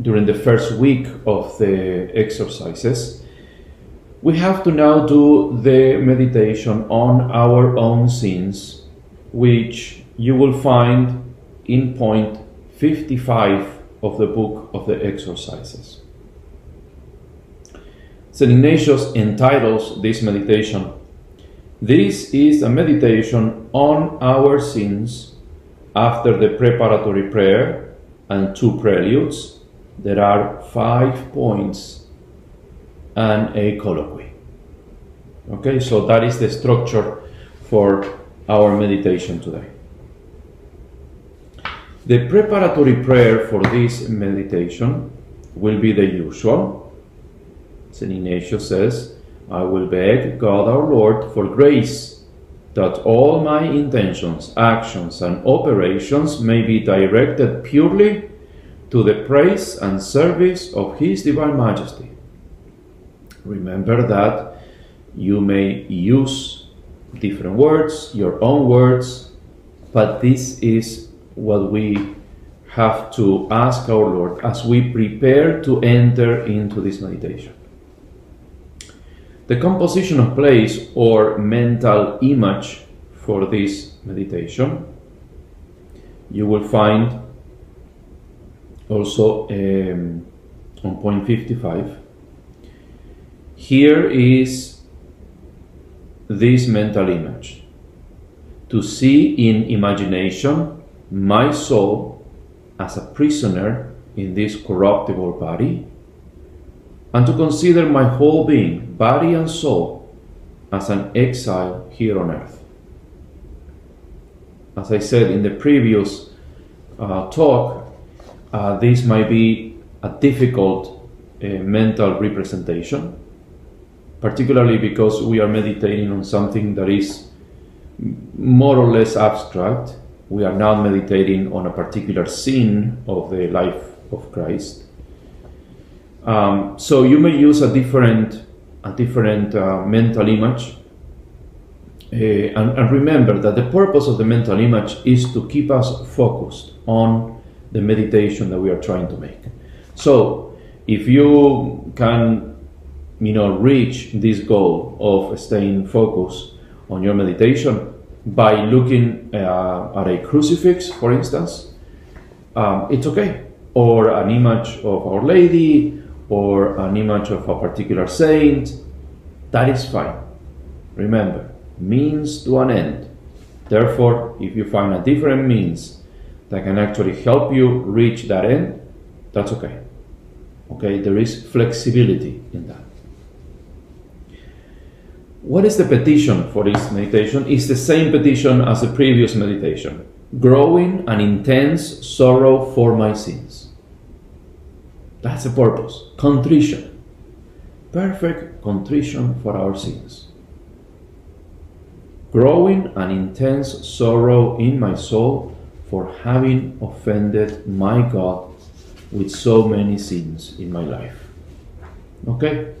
during the first week of the exercises, we have to now do the meditation on our own sins, which you will find in point 55 of the book of the exercises. St. Ignatius entitles this meditation, This is a meditation on our sins after the preparatory prayer and two preludes. There are five points and a colloquy. Okay, so that is the structure for our meditation today. The preparatory prayer for this meditation will be the usual. St. Ignatius says, I will beg God our Lord for grace that all my intentions, actions, and operations may be directed purely to the praise and service of His Divine Majesty. Remember that you may use different words, your own words, but this is what we have to ask our Lord as we prepare to enter into this meditation. The composition of place or mental image for this meditation you will find also um, on point 55. Here is this mental image to see in imagination my soul as a prisoner in this corruptible body, and to consider my whole being, body and soul, as an exile here on earth. As I said in the previous uh, talk, uh, this might be a difficult uh, mental representation, particularly because we are meditating on something that is more or less abstract we are not meditating on a particular scene of the life of Christ. Um, so you may use a different, a different uh, mental image, uh, and, and remember that the purpose of the mental image is to keep us focused on the meditation that we are trying to make. So if you can, you know, reach this goal of staying focused on your meditation, by looking uh, at a crucifix, for instance, um, it's okay. Or an image of Our Lady, or an image of a particular saint, that is fine. Remember, means to an end. Therefore, if you find a different means that can actually help you reach that end, that's okay. Okay, there is flexibility in that. What is the petition for this meditation? It's the same petition as the previous meditation growing an intense sorrow for my sins. That's the purpose. Contrition. Perfect contrition for our sins. Growing an intense sorrow in my soul for having offended my God with so many sins in my life. Okay?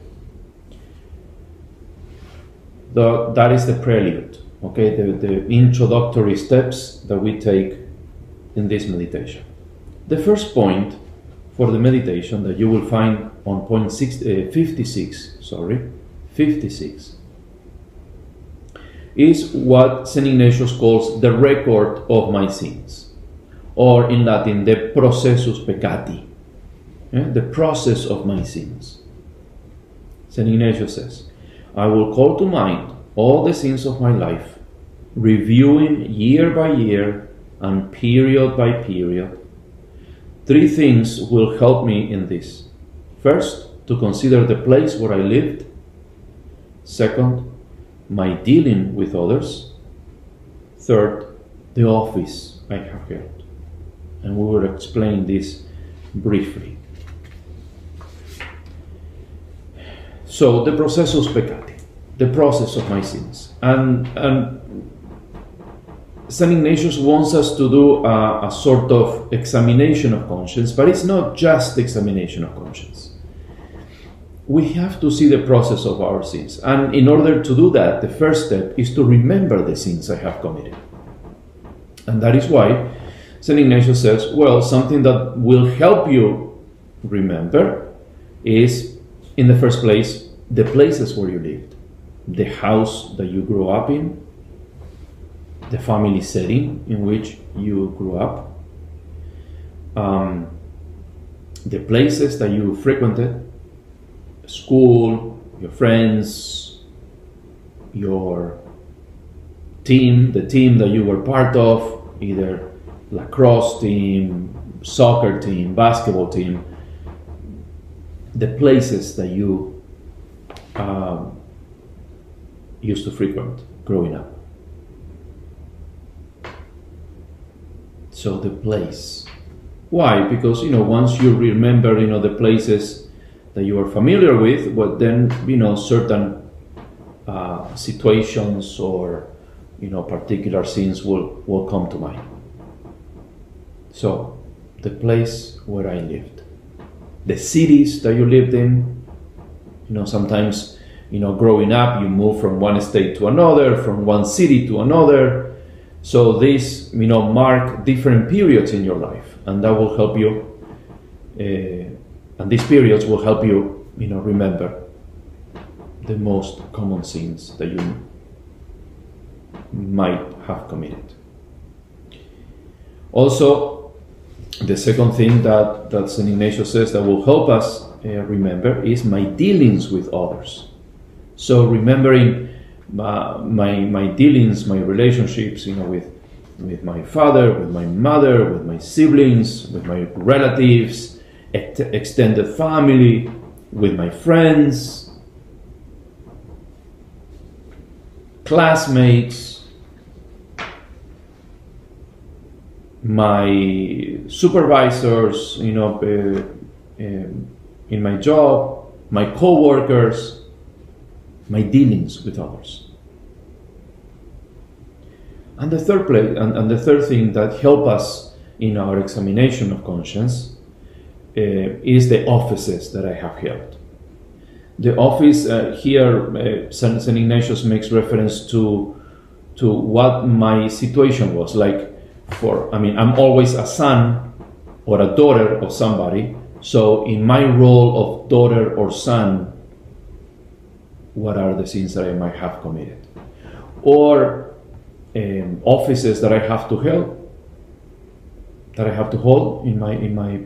the, that is the prelude, okay, the, the introductory steps that we take in this meditation. The first point for the meditation that you will find on point six, uh, 56, sorry, 56, is what St. Ignatius calls the record of my sins, or in Latin, the processus peccati, yeah? the process of my sins. St. Ignatius says, I will call to mind all the sins of my life, reviewing year by year and period by period. Three things will help me in this. First, to consider the place where I lived. Second, my dealing with others. Third, the office I have held. And we will explain this briefly. So the processus peccati, the process of my sins. And, and St. Ignatius wants us to do a, a, sort of examination of conscience, but it's not just examination of conscience. We have to see the process of our sins. And in order to do that, the first step is to remember the sins I have committed. And that is why St. Ignatius says, well, something that will help you remember is, in the first place, the places where you lived, the house that you grew up in, the family setting in which you grew up, um, the places that you frequented, school, your friends, your team, the team that you were part of, either lacrosse team, soccer team, basketball team, the places that you um, used to frequent growing up. So the place. Why? Because you know once you remember you know the places that you are familiar with, but then you know certain uh, situations or you know particular scenes will will come to mind. So the place where I lived, the cities that you lived in. You know sometimes you know growing up you move from one state to another, from one city to another so these, you know, mark different periods in your life, and that will help you. Uh, and these periods will help you, you know, remember the most common sins that you might have committed. Also, the second thing that, that St. Ignatius says that will help us uh, remember is my dealings with others. So remembering my, my, my dealings, my relationships, you know, with, with my father, with my mother, with my siblings, with my relatives, ex- extended family, with my friends, classmates, my supervisors, you know, uh, um, in my job, my co-workers, my dealings with others. And the third place, and, and the third thing that help us in our examination of conscience uh, is the offices that I have held. The office uh, here, uh, Saint, Ignatius makes reference to to what my situation was like. For I mean, I'm always a son or a daughter of somebody. So in my role of daughter or son, what are the sins that I might have committed, or um, offices that I have to help, that I have to hold in my in my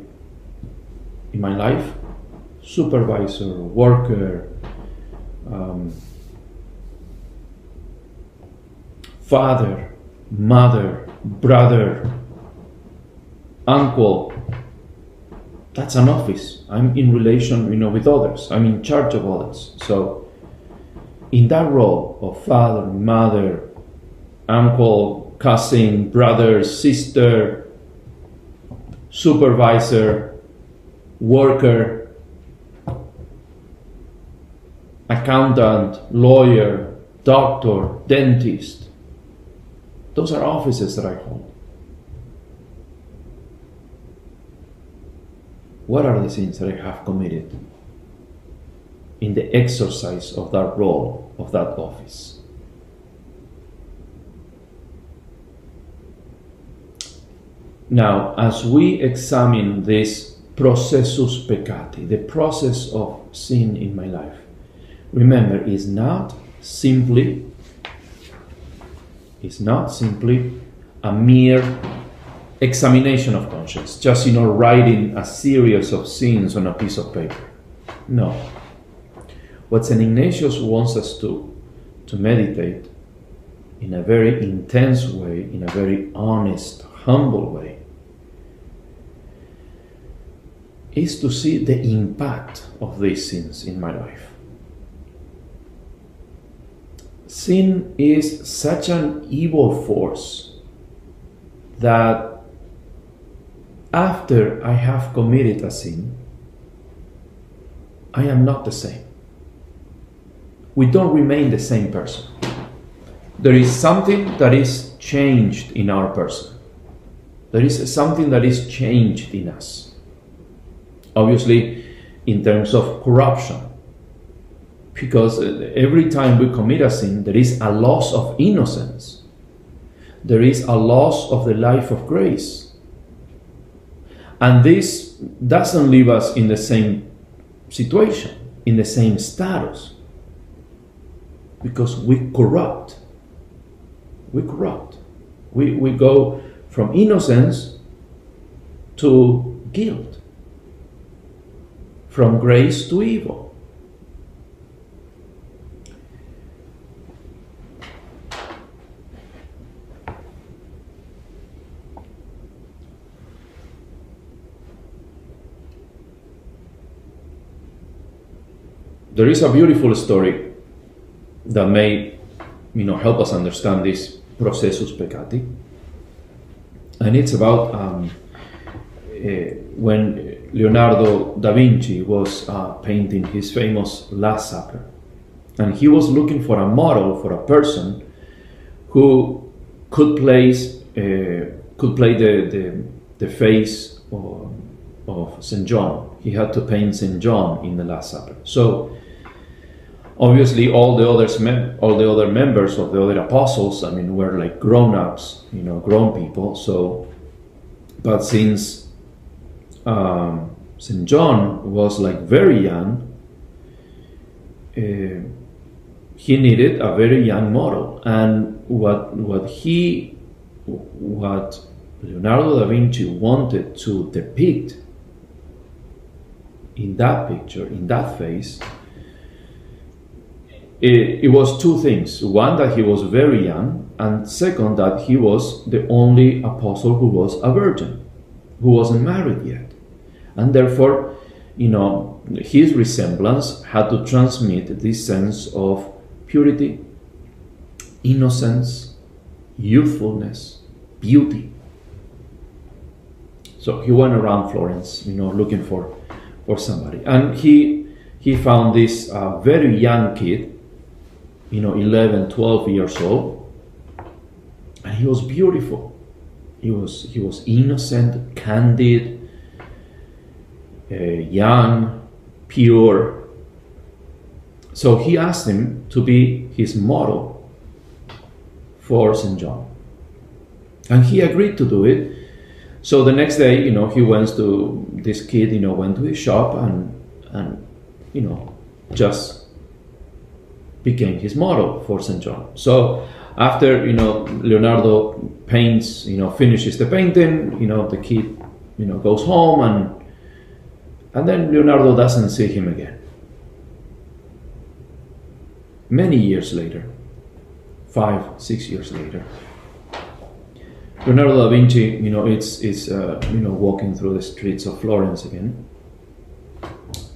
in my life, supervisor, worker, um, father, mother, brother, uncle. That's an office. I'm in relation, you know, with others. I'm in charge of others. So in that role of father, mother, uncle, cousin, brother, sister, supervisor, worker, accountant, lawyer, doctor, dentist. Those are offices that I hold. What are the sins that I have committed? in the exercise of that role, of that office. Now, as we examine this processus peccati, the process of sin in my life, remember, is not simply is not simply a mere examination of conscience, just you know writing a series of sins on a piece of paper. No. What St. Ignatius wants us to, to meditate in a very intense way, in a very honest, humble way, is to see the impact of these sins in my life. Sin is such an evil force that after I have committed a sin, I am not the same. we don't remain the same person. There is something that is changed in our person. There is something that is changed in us. Obviously, in terms of corruption. Because every time we commit a sin, there is a loss of innocence. There is a loss of the life of grace. And this doesn't leave us in the same situation, in the same status. Because we corrupt. We corrupt. We, we go from innocence to guilt, from grace to evil. There is a beautiful story that may, you know, help us understand this processus peccati, and it's about um, uh, when Leonardo da Vinci was uh, painting his famous Last Supper, and he was looking for a model for a person who could place uh, could play the, the, the face of, of Saint John. He had to paint Saint John in the Last Supper. So obviously all the others mem- all the other members of the other apostles i mean were like grown-ups you know grown people. So but since um, st john was like very young uh, he needed a very young model. And what what he what leonardo da vinci wanted to depict in that picture in that face it, it, was two things. One, that he was very young, and second, that he was the only apostle who was a virgin, who wasn't married yet. And therefore, you know, his resemblance had to transmit this sense of purity, innocence, youthfulness, beauty. So he went around Florence, you know, looking for, for somebody. And he, he found this uh, very young kid you know 11 12 years old. And he was beautiful. He was he was innocent candid uh, young pure. So he asked him to be his model for st john. And he agreed to do it. So the next day you know he went to this kid you know went to his shop and and you know just became his model for St. John. So after you know Leonardo paints, you know finishes the painting, you know the kid, you know goes home and and then Leonardo doesn't see him again. Many years later, five, six years later, Leonardo da Vinci, you know, it's is uh, you know walking through the streets of Florence again,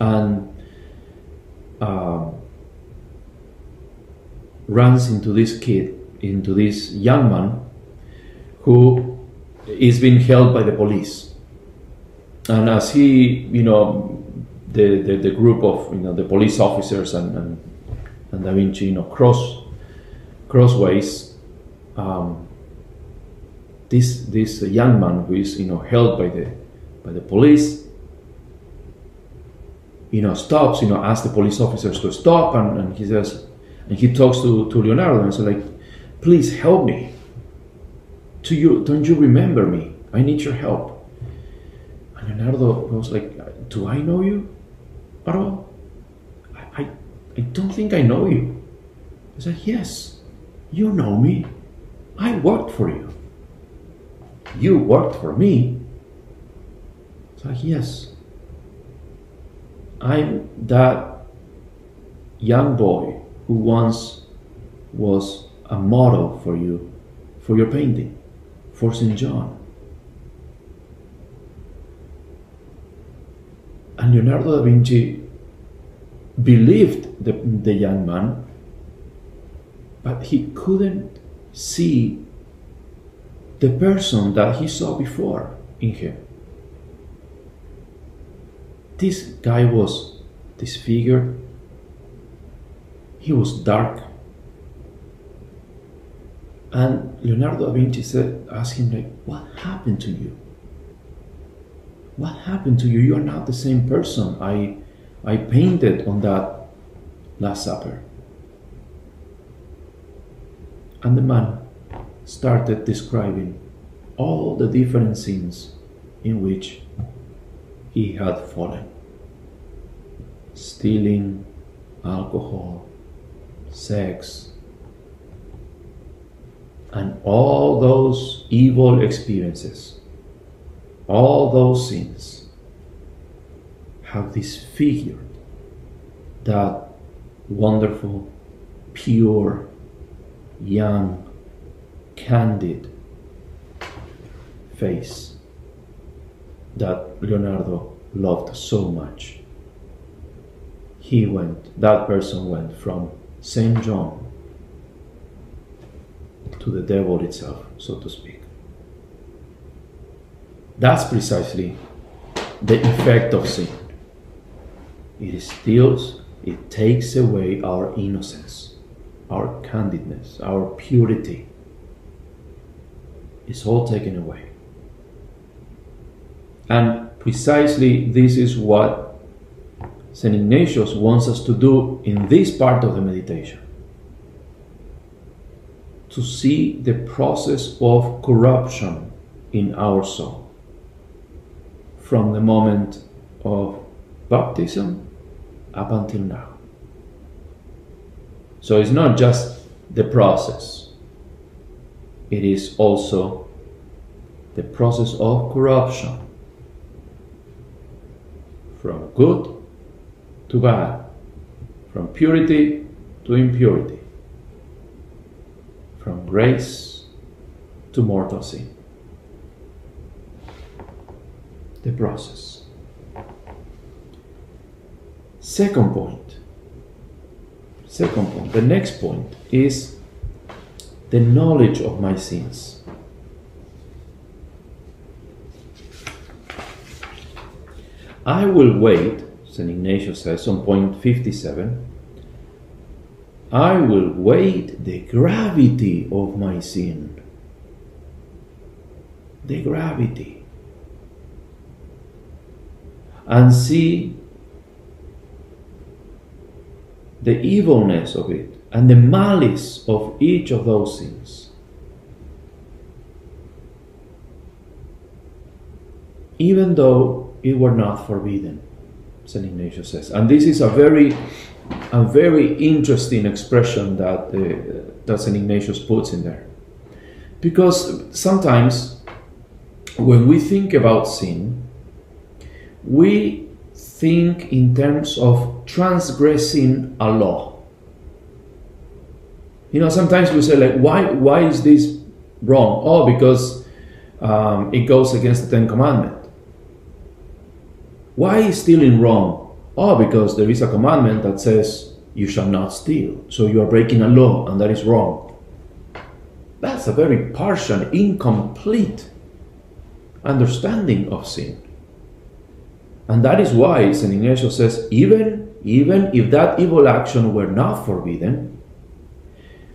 and. Um, runs into this kid, into this young man who is being held by the police. And as he, you know, the, the, the group of, you know, the police officers and, and, and Da Vinci, you know, cross, crossways, um, this, this young man who is, you know, held by the, by the police, you know, stops, you know, asks the police officers to stop, and, and he says, and he talks to, to Leonardo and says like, please help me. To you, don't you remember me? I need your help. And Leonardo goes like, do I know you at all? I, I, I don't think I know you. I said, yes, you know me. I worked for you. You worked for me. It's like, yes. I'm that young boy who once was a model for you, for your painting, for St. John. And Leonardo da Vinci believed the, the young man, but he couldn't see the person that he saw before in him. This guy was disfigured, he was dark. And Leonardo da Vinci said, asked him, like, what happened to you? What happened to you? You are not the same person I I painted on that Last Supper. And the man started describing all the different sins in which he had fallen stealing, alcohol, sex, and all those evil experiences, all those sins have disfigured that wonderful, pure, young, candid face that Leonardo loved so much. He went, that person went from St. John to the devil itself, so to speak. That's precisely the effect of sin. It steals, it takes away our innocence, our candidness, our purity. It's all taken away. And precisely this is what St. Ignatius wants us to do in this part of the meditation to see the process of corruption in our soul from the moment of baptism up until now. So it's not just the process, it is also the process of corruption from good to bad, from purity to impurity, from grace to mortal sin. The process. Second point. Second point. The next point is the knowledge of my sins. I will wait, St. Ignatius says on point 57, I will weight the gravity of my sin. The gravity. And see the evilness of it and the malice of each of those sins. Even though it were not forbidden, St. Ignatius says. And this is a very a very interesting expression that, uh, that St. Ignatius puts in there. Because sometimes when we think about sin, we think in terms of transgressing a law. You know, sometimes we say like, why, why is this wrong? Oh, because um, it goes against the Ten Commandments. Why is stealing wrong? Oh, because there is a commandment that says you shall not steal. So you are breaking a law and that is wrong. That's a very partial, incomplete understanding of sin. And that is why St. Ignatius says, even, even if that evil action were not forbidden,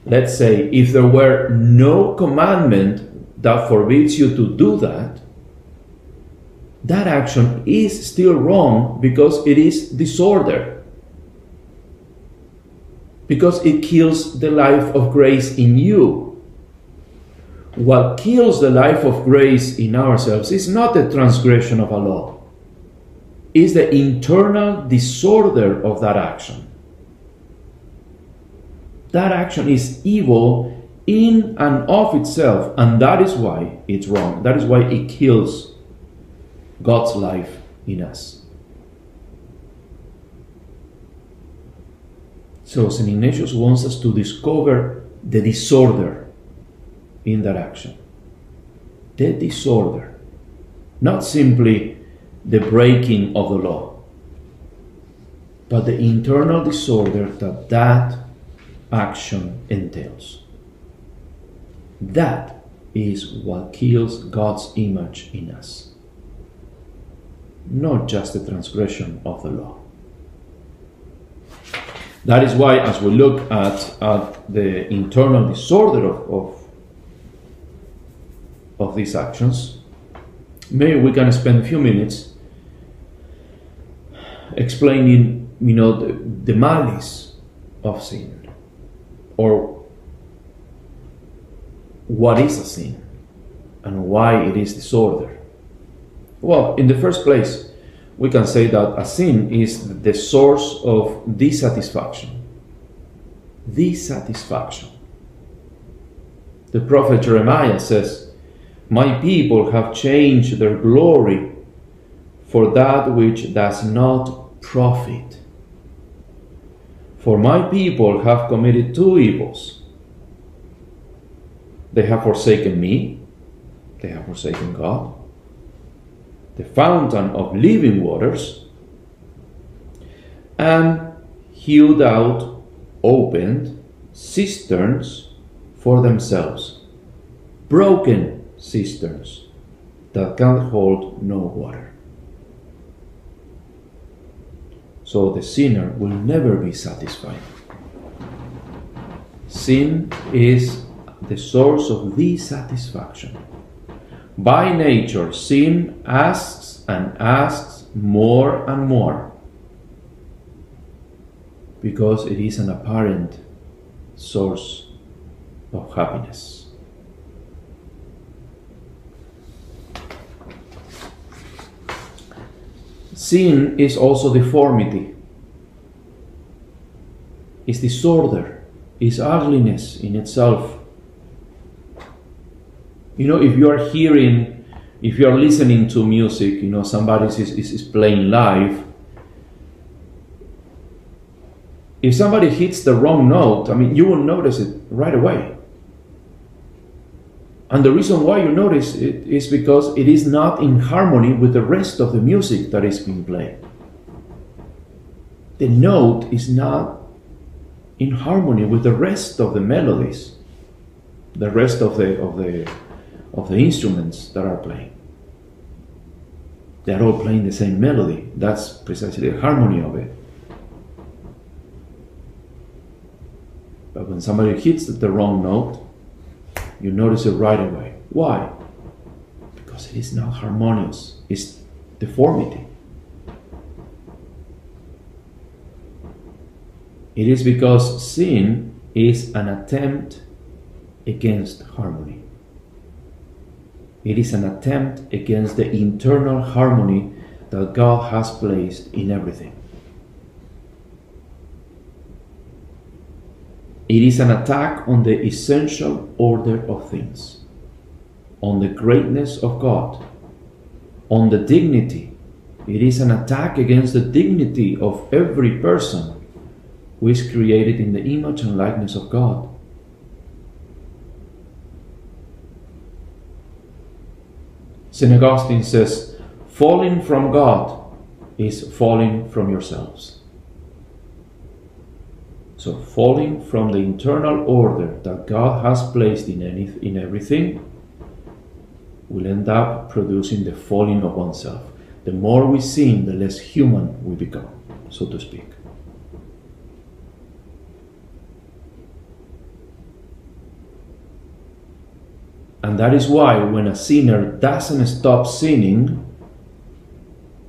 let's say if there were no commandment that forbids you to do that, that action is still wrong because it is disorder. Because it kills the life of grace in you. What kills the life of grace in ourselves is not the transgression of a law, it's the internal disorder of that action. That action is evil in and of itself, and that is why it's wrong. That is why it kills God's life in us. So St. Ignatius wants us to discover the disorder in that action. The disorder. Not simply the breaking of the law, but the internal disorder that that action entails. That is what kills God's image in us not just the transgression of the law. That is why, as we look at, at the internal disorder of, of, of these actions, maybe we can spend a few minutes explaining, you know, the, the malice of sin, or what is a sin, and why it is disorder. Well, in the first place, we can say that a sin is the source of dissatisfaction. Dissatisfaction. The prophet Jeremiah says, My people have changed their glory for that which does not profit. For my people have committed two evils. They have forsaken me, they have forsaken God the fountain of living waters, and hewed out, opened cisterns for themselves, broken cisterns that can hold no water. So the sinner will never be satisfied. Sin is the source of dissatisfaction. By nature, sin asks and asks more and more because it is an apparent source of happiness. Sin is also deformity, is disorder, is ugliness in itself. You know, if you are hearing, if you are listening to music, you know, somebody is, is, is playing live, if somebody hits the wrong note, I mean, you will notice it right away. And the reason why you notice it is because it is not in harmony with the rest of the music that is being played. The note is not in harmony with the rest of the melodies, the rest of the of the of the instruments that are playing. They're all playing the same melody. That's precisely the harmony of it. But when somebody hits the wrong note, you notice it right away. Why? Because it is not harmonious, it's deformity. It is because sin is an attempt against harmony. It is an attempt against the internal harmony that God has placed in everything. It is an attack on the essential order of things, on the greatness of God, on the dignity. It is an attack against the dignity of every person who is created in the image and likeness of God. St. Augustine says, falling from God is falling from yourselves. So, falling from the internal order that God has placed in, any, in everything will end up producing the falling of oneself. The more we sin, the less human we become, so to speak. And that is why when a sinner doesn't stop sinning,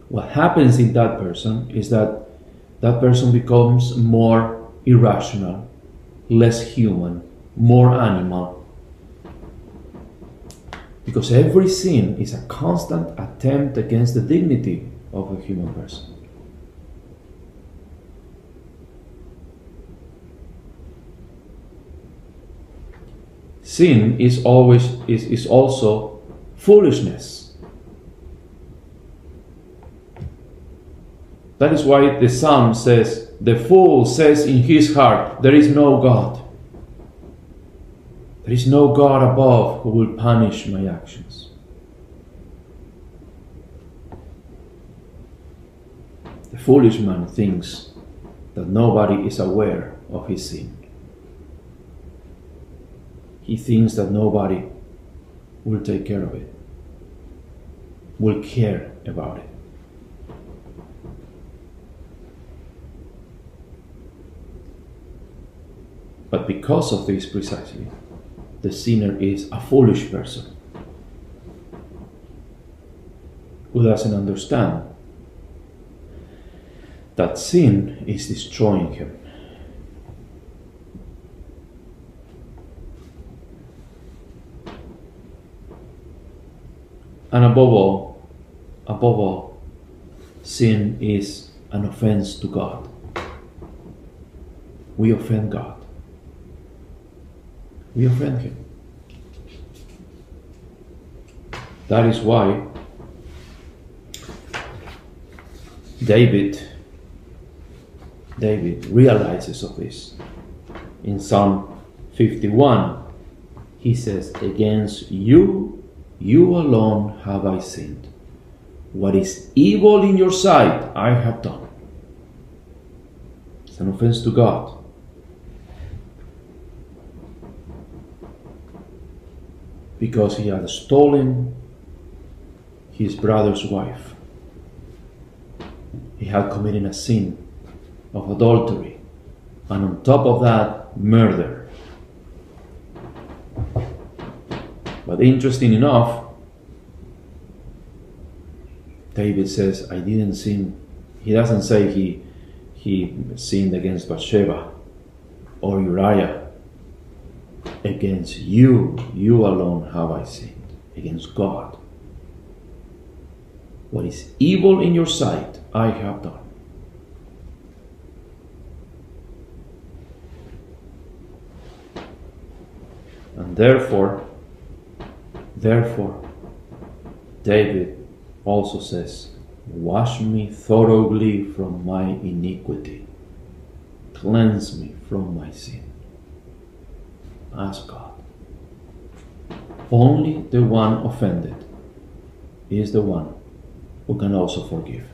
what happens in that person is that that person becomes more irrational, less human, more animal. Because every sin is a constant attempt against the dignity of a human person. Sin is always is, is also foolishness. That is why the psalm says, The fool says in his heart, There is no God. There is no God above who will punish my actions. The foolish man thinks that nobody is aware of his sin he thinks that nobody will take care of it, will care about it. But because of this precisely, the sinner is a foolish person who doesn't understand that sin is destroying him. And above all, above all, sin is an offense to God. We offend God. We offend Him. That is why David David realizes of this. In Psalm 51, he says, Against you, you alone have I sinned. What is evil in your sight, I have done. It's an offense to God. Because he had stolen his brother's wife. He had committed a sin of adultery, and on top of that, murder. But interesting enough, David says, I didn't sin. He doesn't say he, he sinned against Bathsheba or Uriah. Against you, you alone have I sinned. Against God. What is evil in your sight, I have done. And therefore, therefore, David also says, Wash me thoroughly from my iniquity, cleanse me from my sin. Ask God. Only the one offended is the one who can also forgive.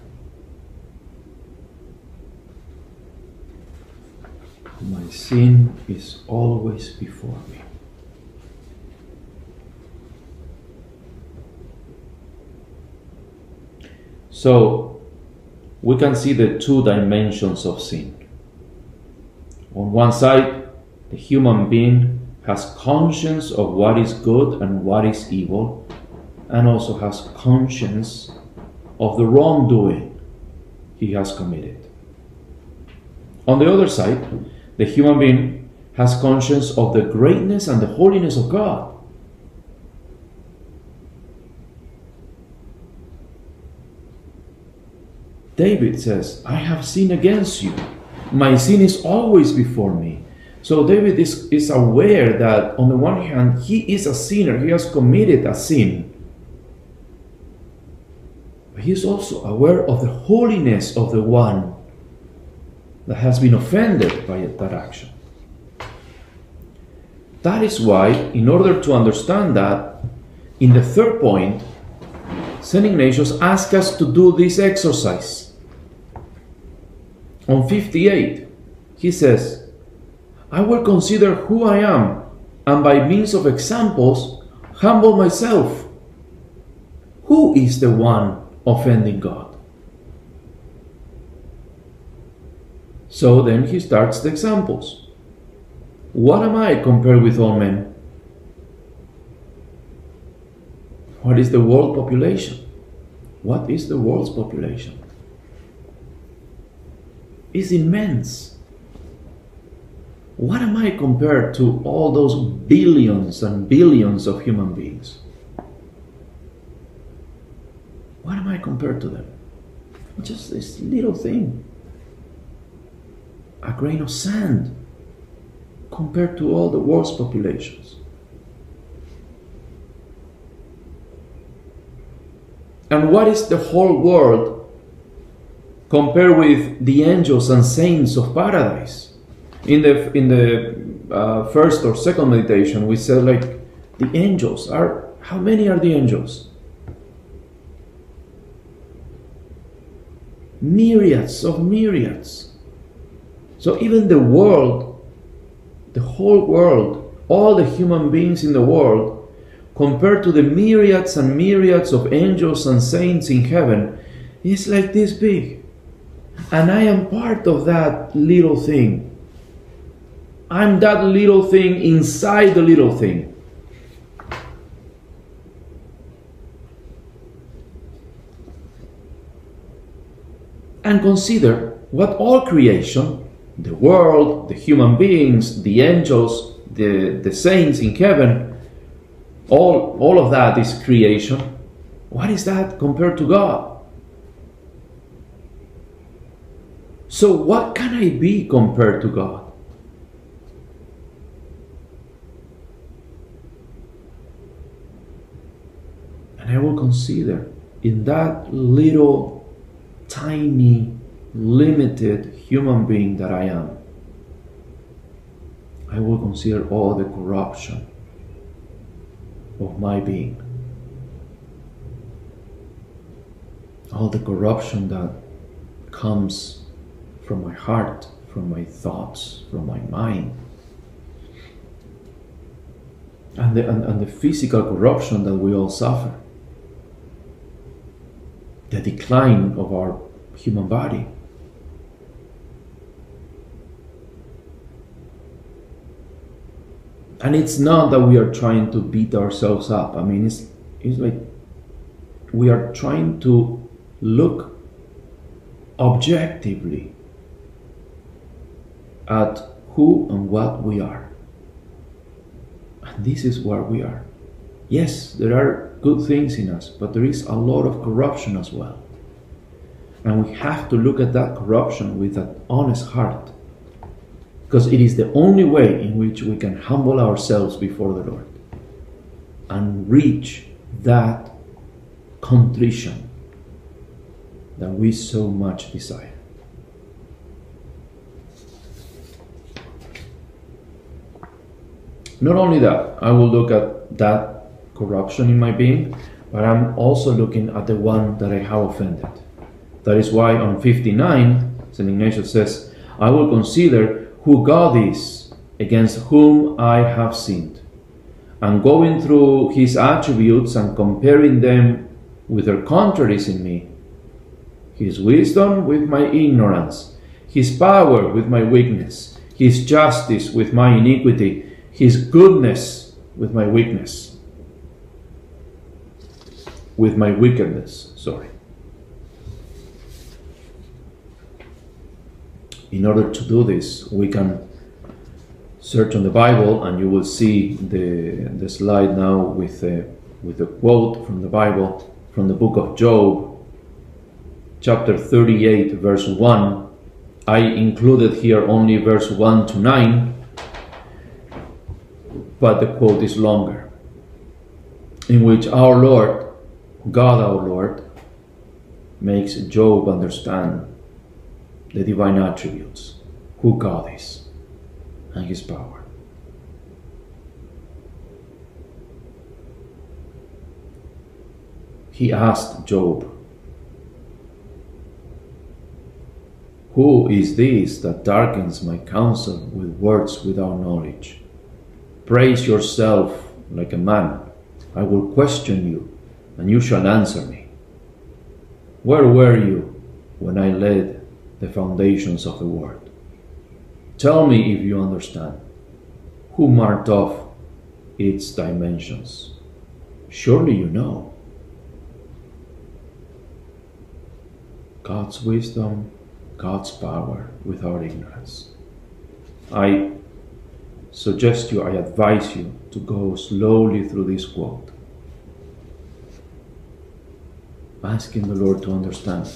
My sin is always before me. So we can see the two dimensions of sin. On one side, the human being has conscience of what is good and what is evil, and also has conscience of the wrongdoing he has committed. On the other side, the human being has conscience of the greatness and the holiness of God. David says, I have sinned against you. My sin is always before me. So David is, is aware that on the one hand, he is a sinner, he has committed a sin. But he is also aware of the holiness of the one that has been offended by that action. That is why, in order to understand that, in the third point, St. Ignatius asks us to do this exercise. On 58, he says, I will consider who I am, and by means of examples, humble myself. Who is the one offending God? So then he starts the examples. What am I compared with all men? What is the world population? What is the world's population? It's immense. What am I compared to all those billions and billions of human beings? What am I compared to them? Just this little thing. A grain of sand compared to all the world's populations. And what is the whole world compared with the angels and saints of paradise? In the in the uh, first or second meditation, we said like the angels are how many are the angels? Myriads of myriads. So even the world, the whole world, all the human beings in the world, compared to the myriads and myriads of angels and saints in heaven, is like this big. And I am part of that little thing. I'm that little thing inside the little thing. And consider what all creation, the world, the human beings, the angels, the, the saints in heaven, all, all of that is creation. What is that compared to God? So, what can I be compared to God? And I will consider in that little, tiny, limited human being that I am, I will consider all the corruption of my being. All the corruption that comes from my heart, from my thoughts, from my mind. And the, and, and the physical corruption that we all suffer. The decline of our human body. And it's not that we are trying to beat ourselves up. I mean, it's, it's like we are trying to look objectively at who and what we are. And this is where we are. Yes, there are good things in us, but there is a lot of corruption as well. And we have to look at that corruption with an honest heart. Because it is the only way in which we can humble ourselves before the Lord and reach that contrition that we so much desire. Not only that, I will look at that corruption in my being, but I'm also looking at the one that I have offended. That is why on 59, St. Ignatius says, I will consider who God is against whom I have sinned. And going through his attributes and comparing them with their contraries in me, his wisdom with my ignorance, his power with my weakness, his justice with my iniquity, his goodness with my weakness, with my wickedness, sorry. In order to do this, we can search on the Bible and you will see the, the slide now with a, with a quote from the Bible from the book of Job, chapter 38, verse 1. I included here only verse 1 to 9 but the quote is longer, in which our Lord, God our Lord, makes Job understand the divine attributes, who God is, and his power. He asked Job, Who is this that darkens my counsel with words without knowledge? Praise yourself like a man. I will question you, and you shall answer me. Where were you when I laid the foundations of the world? Tell me if you understand. Who marked off its dimensions? Surely you know. God's wisdom, God's power without ignorance. I suggest you, I advise you to go slowly through this quote, asking the Lord to understand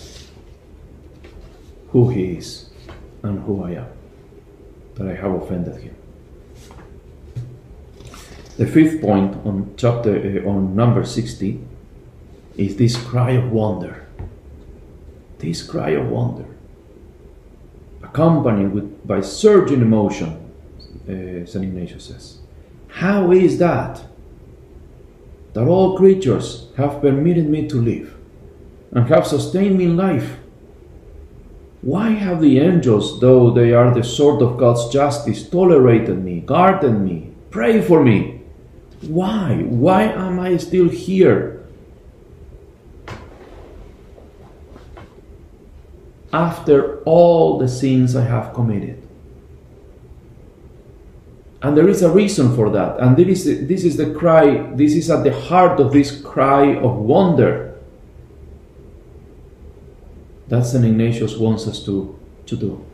who He is and who I am, that I have offended Him. The fifth point on chapter uh, on number 60 is this cry of wonder. This cry of wonder, accompanied with, by surging emotion uh, St. Ignatius says. How is that? That all creatures have permitted me to live and have sustained me in life. Why have the angels, though they are the sword of God's justice, tolerated me, guarded me, pray for me? Why? Why am I still here? After all the sins I have committed. And there is a reason for that. And this is, this is the cry, this is at the heart of this cry of wonder that St. Ignatius wants us to, to do.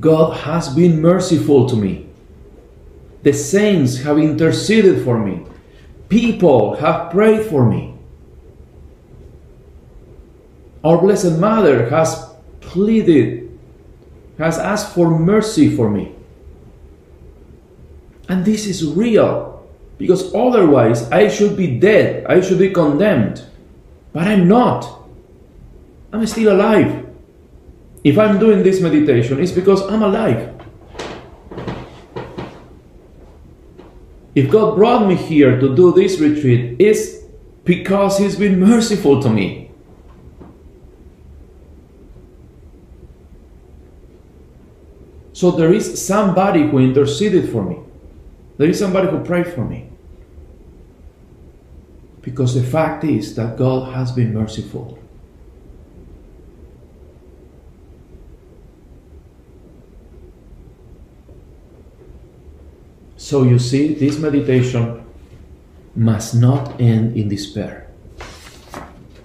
God has been merciful to me. The saints have interceded for me. People have prayed for me. Our Blessed Mother has pleaded, has asked for mercy for me. And this is real because otherwise I should be dead, I should be condemned. But I'm not. I'm still alive. If I'm doing this meditation, it's because I'm alive. If God brought me here to do this retreat, it's because He's been merciful to me. So there is somebody who interceded for me. There is somebody who prayed for me. Because the fact is that God has been merciful. So you see, this meditation must not end in despair,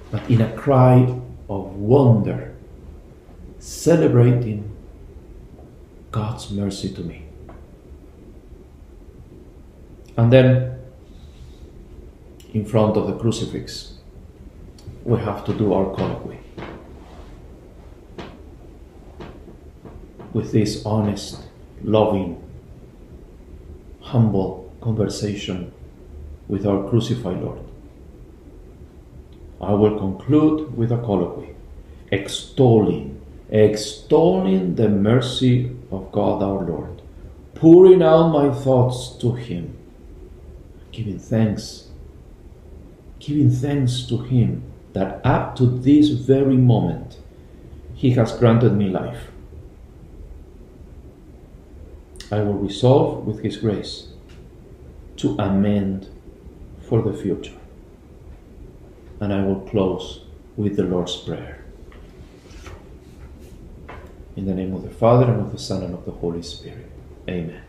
but in a cry of wonder, celebrating God's mercy to me. And then in front of the crucifix, we have to do our colloquy. With this honest, loving, humble conversation with our crucified Lord. I will conclude with a colloquy, extolling, extolling the mercy of God our Lord, pouring out my thoughts to Him, giving thanks giving thanks to Him that up to this very moment He has granted me life. I will resolve with His grace to amend for the future. And I will close with the Lord's Prayer. In the name of the Father, and of the Son, and of the Holy Spirit. Amen.